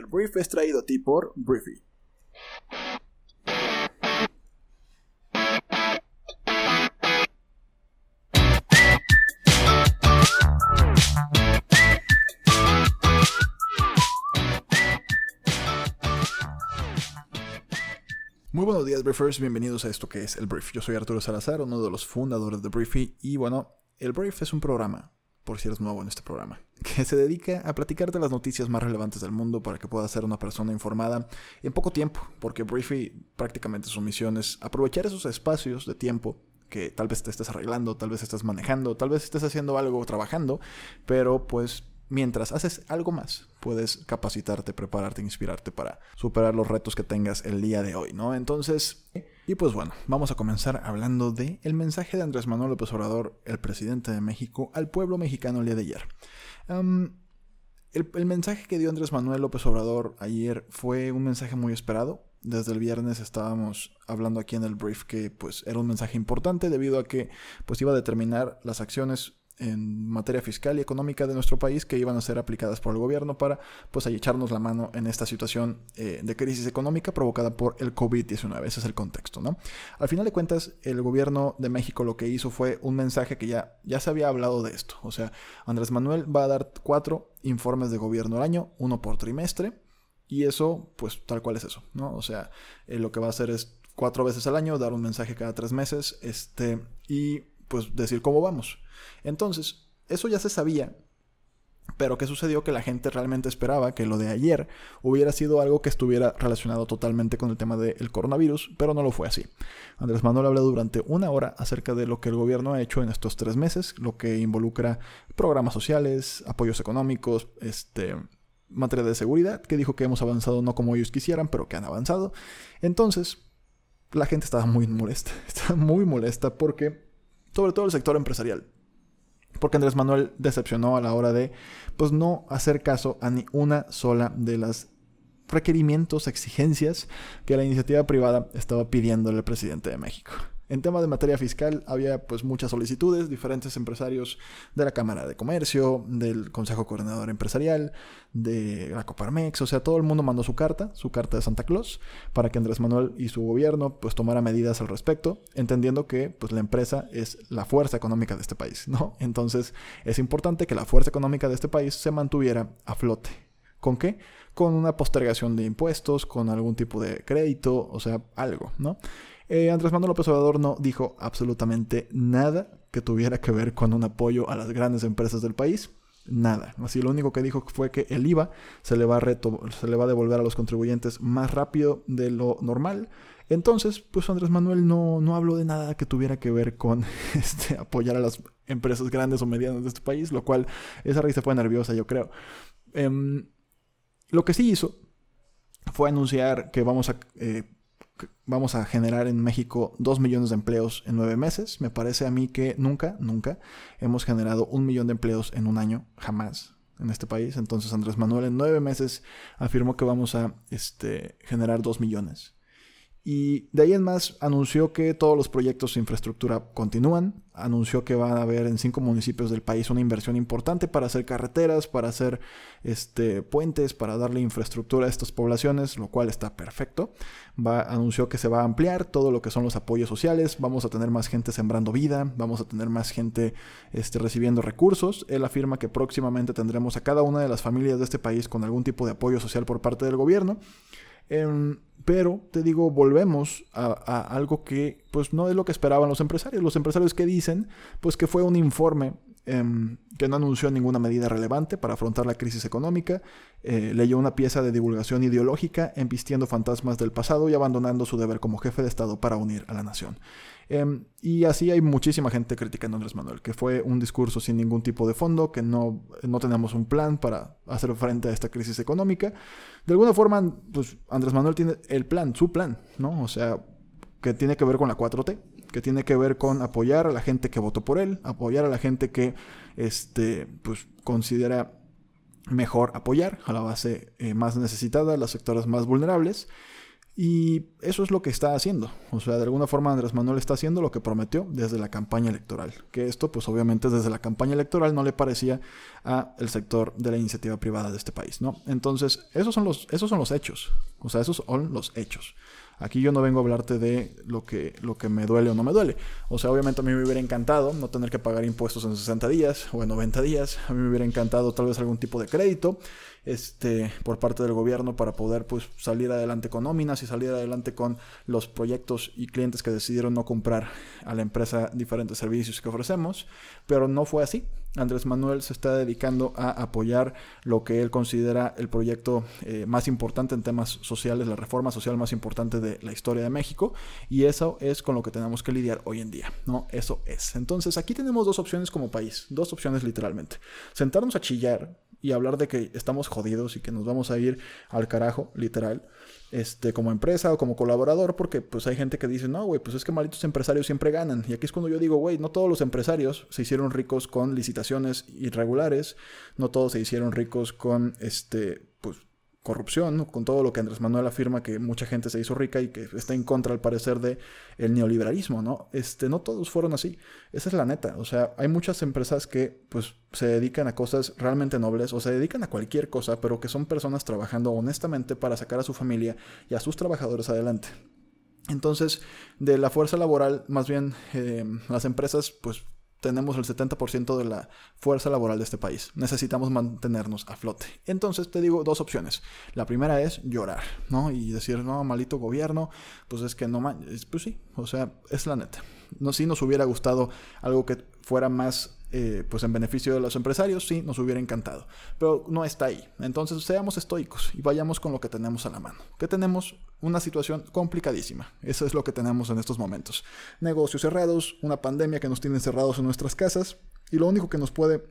El brief es traído a ti por Briefy. Muy buenos días, Briefers. Bienvenidos a esto que es el Brief. Yo soy Arturo Salazar, uno de los fundadores de Briefy. Y bueno, el Brief es un programa, por si eres nuevo en este programa, que se dedica a platicarte las noticias más relevantes del mundo para que puedas ser una persona informada en poco tiempo. Porque Briefy prácticamente su misión es aprovechar esos espacios de tiempo que tal vez te estés arreglando, tal vez estés manejando, tal vez estés haciendo algo trabajando, pero pues mientras haces algo más, puedes capacitarte, prepararte, inspirarte para superar los retos que tengas el día de hoy, ¿no? Entonces, y pues bueno, vamos a comenzar hablando de el mensaje de Andrés Manuel López Obrador, el presidente de México, al pueblo mexicano el día de ayer. el, el mensaje que dio Andrés Manuel López Obrador ayer fue un mensaje muy esperado. Desde el viernes estábamos hablando aquí en el brief que pues era un mensaje importante debido a que pues iba a determinar las acciones en materia fiscal y económica de nuestro país que iban a ser aplicadas por el gobierno para pues ahí echarnos la mano en esta situación eh, de crisis económica provocada por el COVID-19. Ese es el contexto, ¿no? Al final de cuentas, el gobierno de México lo que hizo fue un mensaje que ya, ya se había hablado de esto. O sea, Andrés Manuel va a dar cuatro informes de gobierno al año, uno por trimestre, y eso, pues tal cual es eso, ¿no? O sea, eh, lo que va a hacer es cuatro veces al año, dar un mensaje cada tres meses, este, y pues decir cómo vamos. Entonces, eso ya se sabía, pero ¿qué sucedió? Que la gente realmente esperaba que lo de ayer hubiera sido algo que estuviera relacionado totalmente con el tema del coronavirus, pero no lo fue así. Andrés Manuel habló durante una hora acerca de lo que el gobierno ha hecho en estos tres meses, lo que involucra programas sociales, apoyos económicos, este, materia de seguridad, que dijo que hemos avanzado no como ellos quisieran, pero que han avanzado. Entonces, la gente estaba muy molesta, estaba muy molesta porque sobre todo el sector empresarial. Porque Andrés Manuel decepcionó a la hora de, pues, no hacer caso a ni una sola de las requerimientos, exigencias que la iniciativa privada estaba pidiéndole al presidente de México. En tema de materia fiscal había pues muchas solicitudes, diferentes empresarios de la Cámara de Comercio, del Consejo Coordinador Empresarial, de la Coparmex, o sea, todo el mundo mandó su carta, su carta de Santa Claus, para que Andrés Manuel y su gobierno pues tomara medidas al respecto, entendiendo que pues la empresa es la fuerza económica de este país, ¿no? Entonces es importante que la fuerza económica de este país se mantuviera a flote. ¿Con qué? Con una postergación de impuestos, con algún tipo de crédito, o sea, algo, ¿no? Eh, Andrés Manuel López Obrador no dijo absolutamente nada que tuviera que ver con un apoyo a las grandes empresas del país. Nada. Así lo único que dijo fue que el IVA se le va a, se le va a devolver a los contribuyentes más rápido de lo normal. Entonces, pues Andrés Manuel no, no habló de nada que tuviera que ver con este, apoyar a las empresas grandes o medianas de este país, lo cual esa risa fue nerviosa, yo creo. Em, lo que sí hizo fue anunciar que vamos a eh, vamos a generar en México 2 millones de empleos en nueve meses. Me parece a mí que nunca, nunca hemos generado un millón de empleos en un año, jamás en este país. Entonces Andrés Manuel en nueve meses afirmó que vamos a este, generar 2 millones. Y de ahí en más anunció que todos los proyectos de infraestructura continúan. Anunció que va a haber en cinco municipios del país una inversión importante para hacer carreteras, para hacer este, puentes, para darle infraestructura a estas poblaciones, lo cual está perfecto. Anunció que se va a ampliar todo lo que son los apoyos sociales. Vamos a tener más gente sembrando vida, vamos a tener más gente este, recibiendo recursos. Él afirma que próximamente tendremos a cada una de las familias de este país con algún tipo de apoyo social por parte del gobierno. Em, pero te digo, volvemos a, algo que pues no es lo que esperaban los empresarios. Los empresarios que dicen pues que fue un informe em, que no anunció ninguna medida relevante para afrontar la crisis económica, eh, leyó una pieza de divulgación ideológica embistiendo fantasmas del pasado y abandonando su deber como jefe de Estado para unir a la nación. Em, y así hay muchísima gente criticando a Andrés Manuel, que fue un discurso sin ningún tipo de fondo, que no, no tenemos un plan para hacer frente a esta crisis económica. De alguna forma, pues Andrés Manuel tiene el plan, su plan, ¿no? O sea, que tiene que ver con la 4T, que tiene que ver con apoyar a la gente que votó por él, apoyar a la gente que este, pues, considera mejor apoyar a la base eh, más necesitada, a los sectores más vulnerables Y eso es lo que está haciendo. O sea, de alguna forma Andrés Manuel está haciendo lo que prometió desde la campaña electoral. Que esto, pues obviamente desde la campaña electoral no le parecía a el sector de la iniciativa privada de este país, ¿no? Entonces, esos son los, esos son los hechos. O sea, esos son los hechos. Aquí yo no vengo a hablarte de lo que, lo que me duele o no me duele. O sea, obviamente a mí me hubiera encantado no tener que pagar impuestos en 60 días o en 90 días. A mí me hubiera encantado tal vez algún tipo de crédito este, por parte del gobierno para poder pues, salir adelante con nóminas y salir adelante con los proyectos y clientes que decidieron no comprar a la empresa diferentes servicios que ofrecemos. Pero no fue así. Andrés Manuel se está dedicando a apoyar lo que él considera el proyecto eh, más importante en temas sociales, la reforma social más importante de la historia de México, y eso es con lo que tenemos que lidiar hoy en día, ¿no? Eso es. Entonces aquí tenemos dos opciones como país, dos opciones literalmente. Sentarnos a chillar y hablar de que estamos jodidos y que nos vamos a ir al carajo, literal, este, como empresa o como colaborador, porque pues hay gente que dice, no, güey, pues es que malditos empresarios siempre ganan. Y aquí es cuando yo digo, güey, no todos los empresarios se hicieron ricos con licitaciones irregulares, no todos se hicieron ricos con, este, corrupción, con todo lo que Andrés Manuel afirma que mucha gente se hizo rica y que está en contra al parecer de el neoliberalismo, ¿no? Este, no todos fueron así. Esa es la neta. O sea, hay muchas empresas que pues se dedican a cosas realmente nobles o se dedican a cualquier cosa, pero que son personas trabajando honestamente para sacar a su familia y a sus trabajadores adelante. Entonces, de la fuerza laboral, más bien eh, las empresas pues tenemos el 70% de la fuerza laboral de este país. Necesitamos mantenernos a flote. Entonces te digo dos opciones. La primera es llorar, ¿no? Y decir, no, malito gobierno, pues es que no, pues sí, o sea, es la neta. No, si nos hubiera gustado algo que fuera más eh, pues en beneficio de los empresarios, sí, nos hubiera encantado. Pero no está ahí. Entonces seamos estoicos y vayamos con lo que tenemos a la mano. Que tenemos una situación complicadísima. Eso es lo que tenemos en estos momentos. Negocios cerrados, una pandemia que nos tiene encerrados en nuestras casas y lo único que nos puede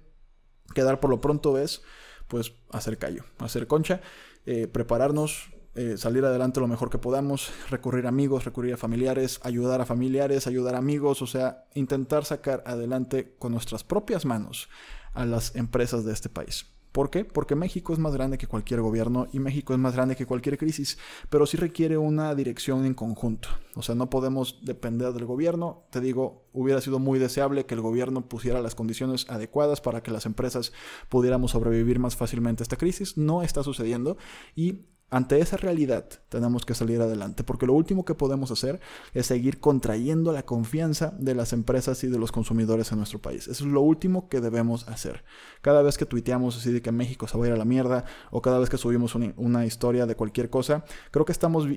quedar por lo pronto es pues hacer callo, hacer concha, eh, prepararnos eh, salir adelante lo mejor que podamos, recurrir a amigos, recurrir a familiares, ayudar a familiares, ayudar a amigos, o sea, intentar sacar adelante con nuestras propias manos a las empresas de este país. ¿Por qué? Porque México es más grande que cualquier gobierno y México es más grande que cualquier crisis, pero sí requiere una dirección en conjunto. O sea, no podemos depender del gobierno. Te digo, hubiera sido muy deseable que el gobierno pusiera las condiciones adecuadas para que las empresas pudiéramos sobrevivir más fácilmente a esta crisis. No está sucediendo y ante esa realidad tenemos que salir adelante, porque lo último que podemos hacer es seguir contrayendo la confianza de las empresas y de los consumidores en nuestro país. Eso es lo último que debemos hacer. Cada vez que tuiteamos así de que México se va a ir a la mierda, o cada vez que subimos una, historia de cualquier cosa, creo que estamos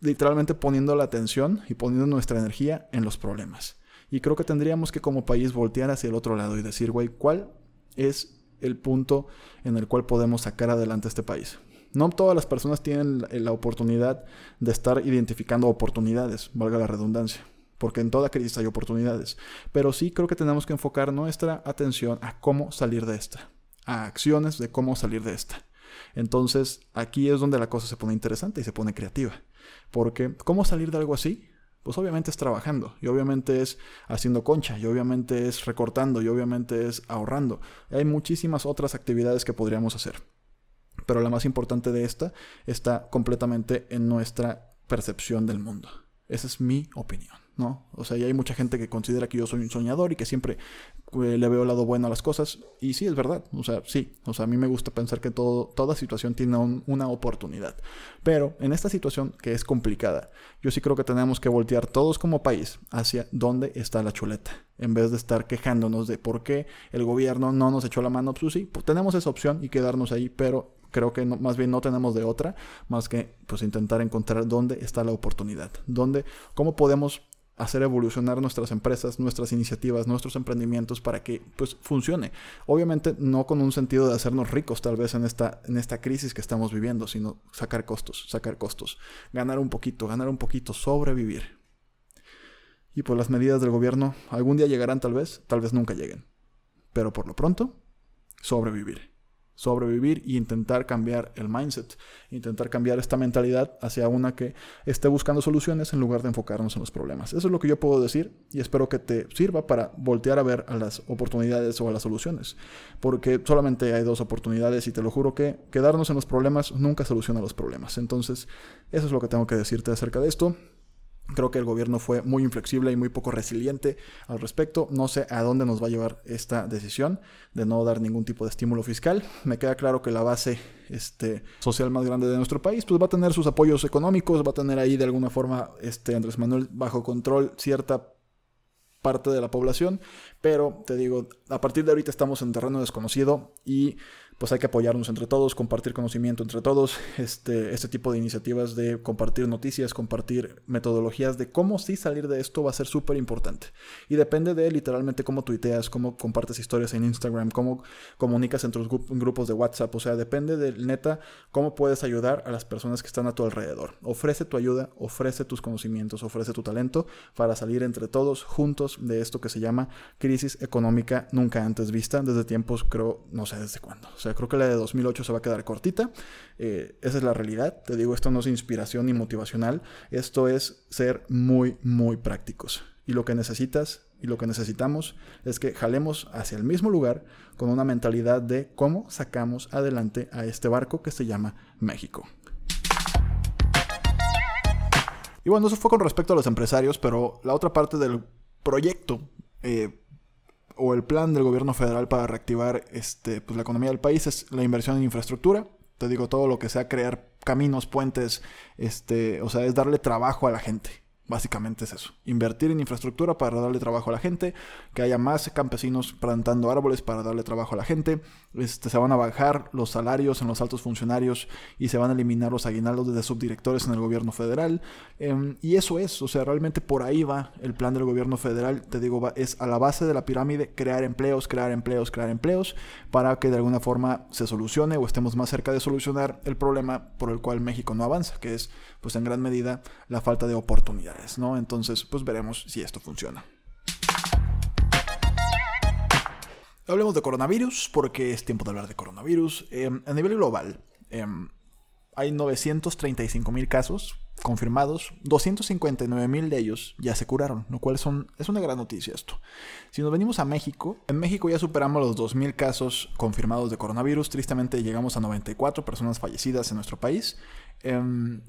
literalmente poniendo la atención y poniendo nuestra energía en los problemas. Y creo que tendríamos que como país voltear hacia el otro lado y decir, güey, ¿cuál es el punto en el cual podemos sacar adelante este país? No todas las personas tienen la oportunidad de estar identificando oportunidades, valga la redundancia, porque en toda crisis hay oportunidades. Pero sí creo que tenemos que enfocar nuestra atención a cómo salir de esta, a acciones de cómo salir de esta. Entonces aquí es donde la cosa se pone interesante y se pone creativa. Porque ¿cómo salir de algo así? Pues obviamente es trabajando, y obviamente es haciendo concha, y obviamente es recortando, y obviamente es ahorrando. Hay muchísimas otras actividades que podríamos hacer pero la más importante de esta está completamente en nuestra percepción del mundo. Esa es mi opinión, ¿no? O sea, y hay mucha gente que considera que yo soy un soñador y que siempre eh, le veo el lado bueno a las cosas. Y sí, es verdad. O sea, sí. O sea, a mí me gusta pensar que toda situación tiene una oportunidad. Pero en esta situación que es complicada, yo sí creo que tenemos que voltear todos como país hacia dónde está la chuleta. En vez de estar quejándonos de por qué el gobierno no nos echó la mano, pues sí, pues tenemos esa opción y quedarnos ahí, pero creo que más bien no tenemos de otra más que pues intentar encontrar dónde está la oportunidad, dónde, cómo podemos hacer evolucionar nuestras empresas, nuestras iniciativas, nuestros emprendimientos para que pues funcione. Obviamente no con un sentido de hacernos ricos tal vez en esta, en esta crisis que estamos viviendo, sino sacar costos, sacar costos, ganar un poquito, ganar un poquito, sobrevivir. Y pues las medidas del gobierno algún día llegarán tal vez, tal vez nunca lleguen. Pero por lo pronto, sobrevivir. Sobrevivir e intentar cambiar el mindset, intentar cambiar esta mentalidad hacia una que esté buscando soluciones en lugar de enfocarnos en los problemas. Eso es lo que yo puedo decir y espero que te sirva para voltear a ver a las oportunidades o a las soluciones, porque solamente hay dos oportunidades y te lo juro que quedarnos en los problemas nunca soluciona los problemas. Entonces, eso es lo que tengo que decirte acerca de esto. Creo que el gobierno fue muy inflexible y muy poco resiliente al respecto. No sé a dónde nos va a llevar esta decisión de no dar ningún tipo de estímulo fiscal. Me queda claro que la base este, social más grande de nuestro país pues va a tener sus apoyos económicos, va a tener ahí de alguna forma este, Andrés Manuel bajo control cierta parte de la población, pero te digo, a partir de ahorita estamos en terreno desconocido y pues hay que apoyarnos entre todos, compartir conocimiento entre todos, este, este tipo de iniciativas de compartir noticias, compartir metodologías de cómo sí salir de esto va a ser súper importante. Y depende de literalmente cómo tuiteas, cómo compartes historias en Instagram, cómo comunicas entre los grupos de WhatsApp, o sea, depende de neta cómo puedes ayudar a las personas que están a tu alrededor. Ofrece tu ayuda, ofrece tus conocimientos, ofrece tu talento para salir entre todos juntos de esto que se llama crisis económica nunca antes vista desde tiempos, creo, no sé desde cuándo sea, creo que la de 2008 se va a quedar cortita. Eh, esa es la realidad. Te digo, esto no es inspiración ni motivacional. Esto es ser muy, muy prácticos. Y lo que necesitas y lo que necesitamos es que jalemos hacia el mismo lugar con una mentalidad de cómo sacamos adelante a este barco que se llama México. Y bueno, eso fue con respecto a los empresarios, pero la otra parte del proyecto eh, o el plan del gobierno federal para reactivar este, pues, la economía del país es la inversión en infraestructura. Te digo, todo lo que sea crear caminos, puentes, este, o sea, es darle trabajo a la gente. Básicamente es eso. Invertir en infraestructura para darle trabajo a la gente, que haya más campesinos plantando árboles para darle trabajo a la gente. Este, se van a bajar los salarios en los altos funcionarios y se van a eliminar los aguinaldos de subdirectores en el gobierno federal. Em, y eso es, o sea, realmente por ahí va el plan del gobierno federal. Te digo, es a la base de la pirámide crear empleos, crear empleos, crear empleos, para que de alguna forma se solucione o estemos más cerca de solucionar el problema por el cual México no avanza, que es pues en gran medida la falta de Entonces, pues veremos si esto funciona. Hablemos de coronavirus, porque es tiempo de hablar de coronavirus. Em, a nivel global, em, hay 935 mil casos confirmados, 259 mil de ellos ya se curaron, lo cual son, es una gran noticia esto. Si nos venimos a México, en México ya superamos los 2.000 casos confirmados de coronavirus, tristemente llegamos a 94 personas fallecidas en nuestro país. Em,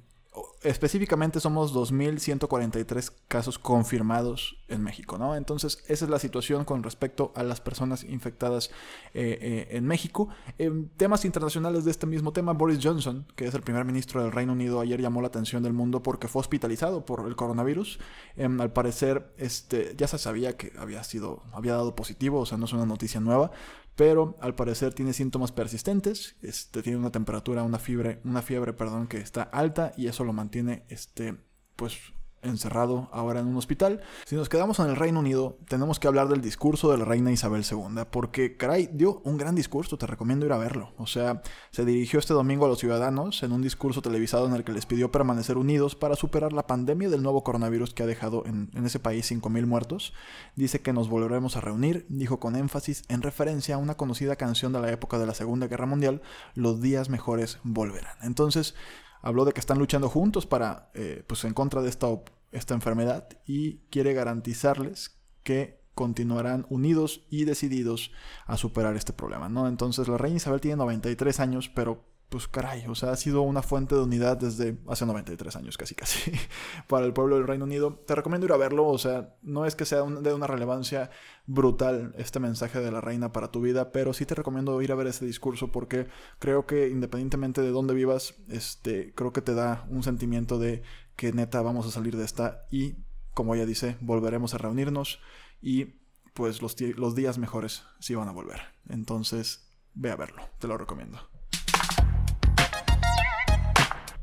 específicamente somos 2.143 casos confirmados en México, ¿no? Entonces, esa es la situación con respecto a las personas infectadas eh, eh, en México. En temas internacionales de este mismo tema, Boris Johnson, que es el primer ministro del Reino Unido, ayer llamó la atención del mundo porque fue hospitalizado por el coronavirus. Em, al parecer, este, ya se sabía que había sido, había dado positivo, o sea, no es una noticia nueva, pero al parecer tiene síntomas persistentes, este, tiene una temperatura, una fiebre, una fiebre, perdón, que está alta y eso lo mantiene, este, pues encerrado ahora en un hospital. Si nos quedamos en el Reino Unido, tenemos que hablar del discurso de la reina Isabel II, porque, caray, dio un gran discurso, te recomiendo ir a verlo. O sea, se dirigió este domingo a los ciudadanos en un discurso televisado en el que les pidió permanecer unidos para superar la pandemia del nuevo coronavirus que ha dejado en, en ese país 5.000 muertos. Dice que nos volveremos a reunir, dijo con énfasis en referencia a una conocida canción de la época de la Segunda Guerra Mundial, Los días mejores volverán. Entonces, habló de que están luchando juntos para, eh, pues en contra de esta, esta enfermedad y quiere garantizarles que continuarán unidos y decididos a superar este problema, ¿no? Entonces la reina Isabel tiene 93 años, pero pues caray, o sea, ha sido una fuente de unidad desde hace 93 años, casi casi, para el pueblo del Reino Unido. Te recomiendo ir a verlo, o sea, no es que sea de una relevancia brutal este mensaje de la reina para tu vida, pero sí te recomiendo ir a ver ese discurso porque creo que independientemente de dónde vivas, este, creo que te da un sentimiento de que neta vamos a salir de esta y, como ella dice, volveremos a reunirnos y pues los, los días mejores sí van a volver. Entonces, ve a verlo, te lo recomiendo.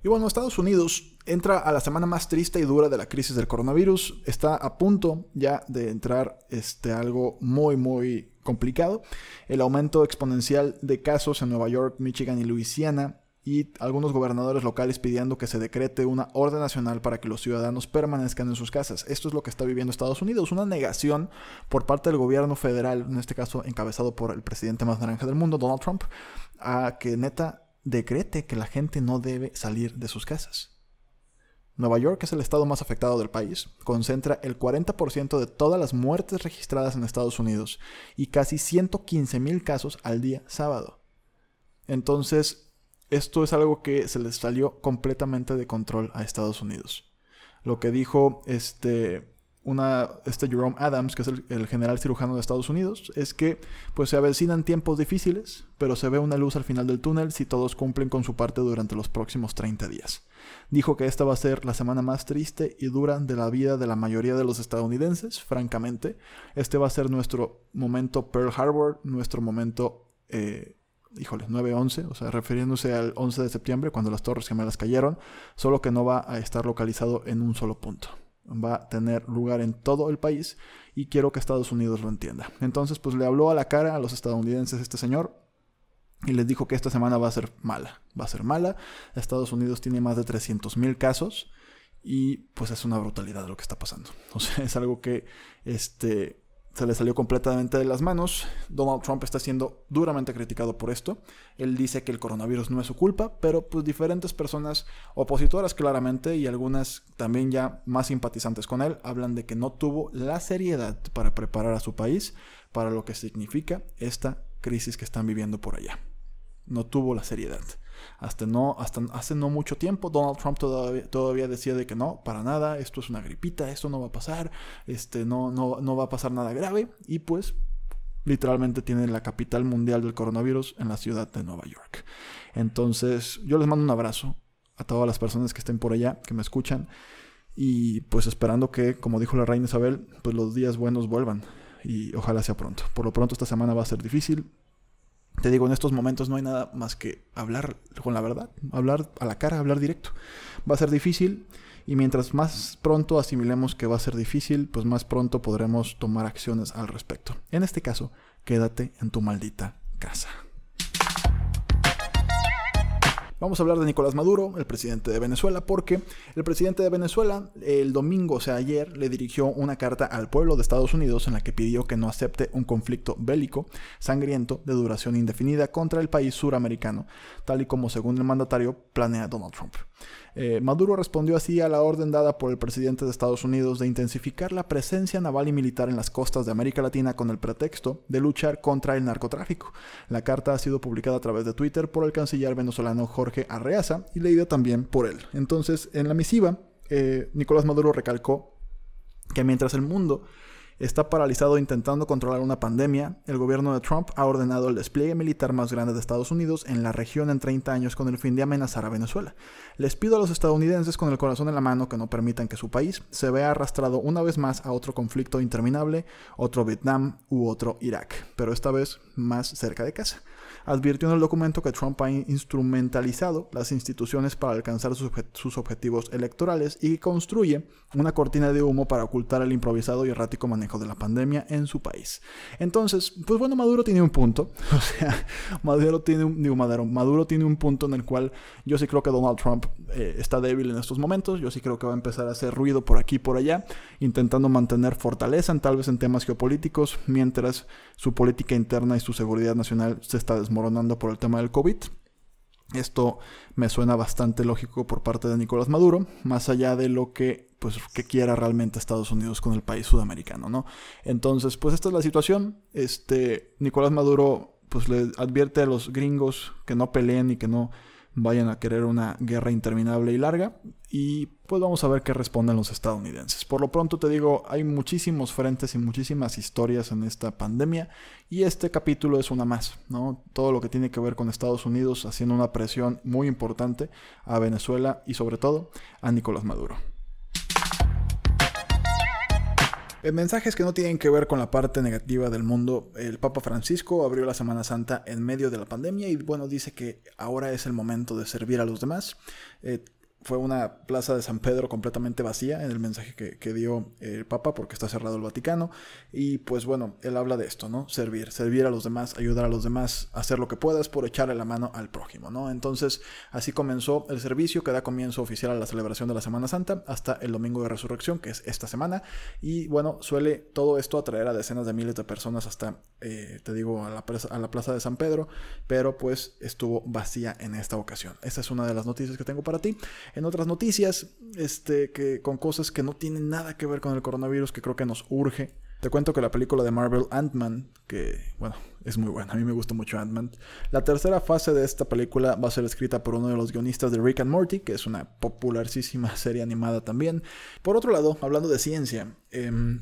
Y bueno, Estados Unidos entra a la semana más triste y dura de la crisis del coronavirus. Está a punto ya de entrar este, algo muy, muy complicado. El aumento exponencial de casos en Nueva York, Michigan y Luisiana y algunos gobernadores locales pidiendo que se decrete una orden nacional para que los ciudadanos permanezcan en sus casas. Esto es lo que está viviendo Estados Unidos, una negación por parte del gobierno federal, en este caso encabezado por el presidente más naranja del mundo, Donald Trump, a que neta decrete que la gente no debe salir de sus casas. Nueva York es el estado más afectado del país, concentra el 40% de todas las muertes registradas en Estados Unidos y casi 115 mil casos al día sábado. Entonces, esto es algo que se les salió completamente de control a Estados Unidos. Lo que dijo este, una, este Jerome Adams, que es el, general cirujano de Estados Unidos, es que pues se avecinan tiempos difíciles, pero se ve una luz al final del túnel si todos cumplen con su parte durante los próximos 30 días. Dijo que esta va a ser la semana más triste y dura de la vida de la mayoría de los estadounidenses, francamente. Este va a ser nuestro momento Pearl Harbor, nuestro momento eh, híjole, 9-11, o sea, refiriéndose al 11 de septiembre, cuando las Torres Gemelas cayeron, solo que no va a estar localizado en un solo punto. Va a tener lugar en todo el país y quiero que Estados Unidos lo entienda. Entonces, pues le habló a la cara a los estadounidenses este señor y les dijo que esta semana va a ser mala. Va a ser mala. Estados Unidos tiene más de 300 mil casos y pues es una brutalidad lo que está pasando. O sea, es algo que este, se le salió completamente de las manos. Donald Trump está siendo duramente criticado por esto. Él dice que el coronavirus no es su culpa, pero pues diferentes personas opositoras claramente y algunas también ya más simpatizantes con él hablan de que no tuvo la seriedad para preparar a su país para lo que significa esta crisis que están viviendo por allá. No tuvo la seriedad. Hasta, no, hasta hace no mucho tiempo Donald Trump todavía, todavía, decía de que no, para nada, esto es una gripita, esto no va a pasar, este, no, no, no va a pasar nada grave. Y pues literalmente tiene la capital mundial del coronavirus en la ciudad de Nueva York. Entonces yo les mando un abrazo a todas las personas que estén por allá, que me escuchan. Y pues esperando que, como dijo la reina Isabel, pues los días buenos vuelvan. Y ojalá sea pronto. Por lo pronto esta semana va a ser difícil. Te digo, en estos momentos no hay nada más que hablar con la verdad, hablar a la cara, hablar directo. Va a ser difícil y mientras más pronto asimilemos que va a ser difícil, pues más pronto podremos tomar acciones al respecto. En este caso, quédate en tu maldita casa. Vamos a hablar de Nicolás Maduro, el presidente de Venezuela, porque el presidente de Venezuela el domingo, o sea ayer, le dirigió una carta al pueblo de Estados Unidos en la que pidió que no acepte un conflicto bélico sangriento de duración indefinida contra el país suramericano, tal y como según el mandatario planea Donald Trump. Eh, Maduro respondió así a la orden dada por el presidente de Estados Unidos de intensificar la presencia naval y militar en las costas de América Latina con el pretexto de luchar contra el narcotráfico. La carta ha sido publicada a través de Twitter por el canciller venezolano Jorge Arreaza y leída también por él. Entonces, en la misiva, eh, Nicolás Maduro recalcó que mientras el mundo está paralizado intentando controlar una pandemia, el gobierno de Trump ha ordenado el despliegue militar más grande de Estados Unidos en la región en 30 años con el fin de amenazar a Venezuela. Les pido a los estadounidenses con el corazón en la mano que no permitan que su país se vea arrastrado una vez más a otro conflicto interminable, otro Vietnam u otro Irak, pero esta vez más cerca de casa advirtió en el documento que Trump ha instrumentalizado las instituciones para alcanzar sus, objetivos electorales y construye una cortina de humo para ocultar el improvisado y errático manejo de la pandemia en su país. Entonces, pues bueno, Maduro tiene un punto. O sea, Maduro tiene un, digo, Maduro, Maduro tiene un punto en el cual yo sí creo que Donald Trump eh, está débil en estos momentos. Yo sí creo que va a empezar a hacer ruido por aquí y por allá, intentando mantener fortaleza tal vez en temas geopolíticos, mientras su política interna y su seguridad nacional se está desmoronando moronando por el tema del COVID. Esto me suena bastante lógico por parte de Nicolás Maduro, más allá de lo que, pues, que quiera realmente Estados Unidos con el país sudamericano, ¿no? Entonces, pues esta es la situación. Este, Nicolás Maduro, pues le advierte a los gringos que no peleen y que no vayan a querer una guerra interminable y larga. Y pues vamos a ver qué responden los estadounidenses. Por lo pronto te digo, hay muchísimos frentes y muchísimas historias en esta pandemia y este capítulo es una más, ¿no? Todo lo que tiene que ver con Estados Unidos haciendo una presión muy importante a Venezuela y sobre todo a Nicolás Maduro. En mensajes que no tienen que ver con la parte negativa del mundo, el Papa Francisco abrió la Semana Santa en medio de la pandemia y bueno, dice que ahora es el momento de servir a los demás. Eh, fue una plaza de San Pedro completamente vacía en el mensaje que, dio el Papa porque está cerrado el Vaticano. Y pues bueno, él habla de esto, ¿no? Servir, servir a los demás, ayudar a los demás, hacer lo que puedas por echarle la mano al prójimo, ¿no? Entonces así comenzó el servicio que da comienzo oficial a la celebración de la Semana Santa hasta el Domingo de Resurrección, que es esta semana. Y bueno, suele todo esto atraer a decenas de miles de personas hasta, eh, te digo, a la, a la plaza de San Pedro, pero pues estuvo vacía en esta ocasión. Esta es una de las noticias que tengo para ti. En otras noticias, este, que con cosas que no tienen nada que ver con el coronavirus, que creo que nos urge. Te cuento que la película de Marvel Ant-Man, que bueno, es muy buena, a mí me gusta mucho Ant-Man. La tercera fase de esta película va a ser escrita por uno de los guionistas de Rick and Morty, que es una popularísima serie animada también. Por otro lado, hablando de ciencia, em,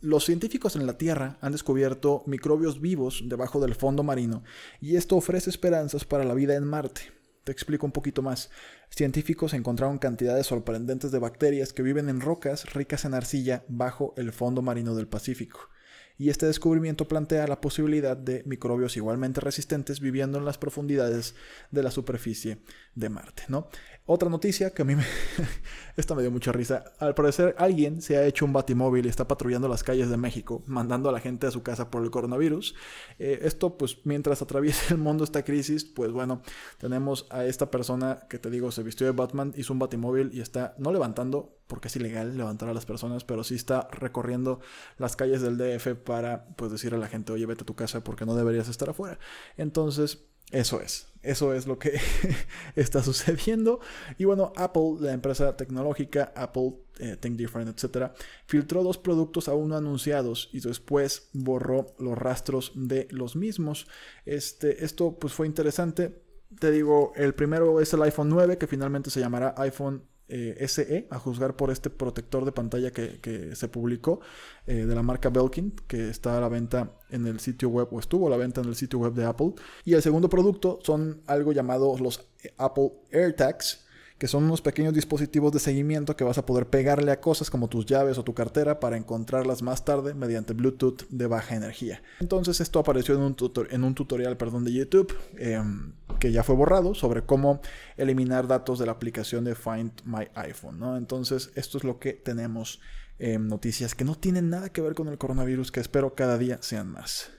los científicos en la Tierra han descubierto microbios vivos debajo del fondo marino y esto ofrece esperanzas para la vida en Marte. Te explico un poquito más. Científicos encontraron cantidades sorprendentes de bacterias que viven en rocas ricas en arcilla bajo el fondo marino del Pacífico y este descubrimiento plantea la posibilidad de microbios igualmente resistentes viviendo en las profundidades de la superficie de Marte, ¿no? Otra noticia que a mí me... Esta me dio mucha risa. Al parecer alguien se ha hecho un batimóvil y está patrullando las calles de México, mandando a la gente a su casa por el coronavirus. Eh, esto pues mientras atraviesa el mundo esta crisis, pues bueno, tenemos a esta persona que te digo se vistió de Batman, hizo un batimóvil y está no levantando, porque es ilegal levantar a las personas, pero sí está recorriendo las calles del DF para pues decir a la gente, oye, vete a tu casa porque no deberías estar afuera. Entonces, eso es, eso es lo que está sucediendo. Y bueno, Apple, la empresa tecnológica, Apple, eh, Think Different, etc., filtró dos productos aún no anunciados y después borró los rastros de los mismos. Este, esto pues fue interesante. Te digo, el primero es el iPhone 9, que finalmente se llamará iPhone eh, SE, a juzgar por este protector de pantalla que, se publicó eh, de la marca Belkin, que está a la venta en el sitio web o estuvo a la venta en el sitio web de Apple. Y el segundo producto son algo llamados los Apple AirTags, que son unos pequeños dispositivos de seguimiento que vas a poder pegarle a cosas como tus llaves o tu cartera para encontrarlas más tarde mediante Bluetooth de baja energía. Entonces esto apareció en un, en un tutorial perdón, de YouTube em, que ya fue borrado sobre cómo eliminar datos de la aplicación de Find My iPhone. ¿no? Entonces esto es lo que tenemos en noticias que no tienen nada que ver con el coronavirus que espero cada día sean más.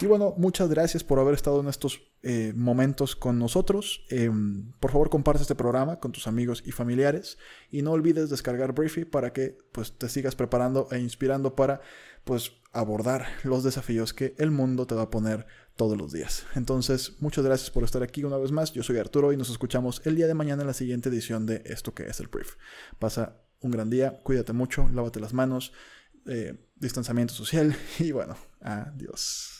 Y bueno, muchas gracias por haber estado en estos eh, momentos con nosotros. Em, por favor, comparte este programa con tus amigos y familiares. Y no olvides descargar Briefy para que pues, te sigas preparando e inspirando para pues, abordar los desafíos que el mundo te va a poner todos los días. Entonces, muchas gracias por estar aquí una vez más. Yo soy Arturo y nos escuchamos el día de mañana en la siguiente edición de esto que es el Brief. Pasa un gran día, cuídate mucho, lávate las manos, eh, distanciamiento social y bueno, adiós.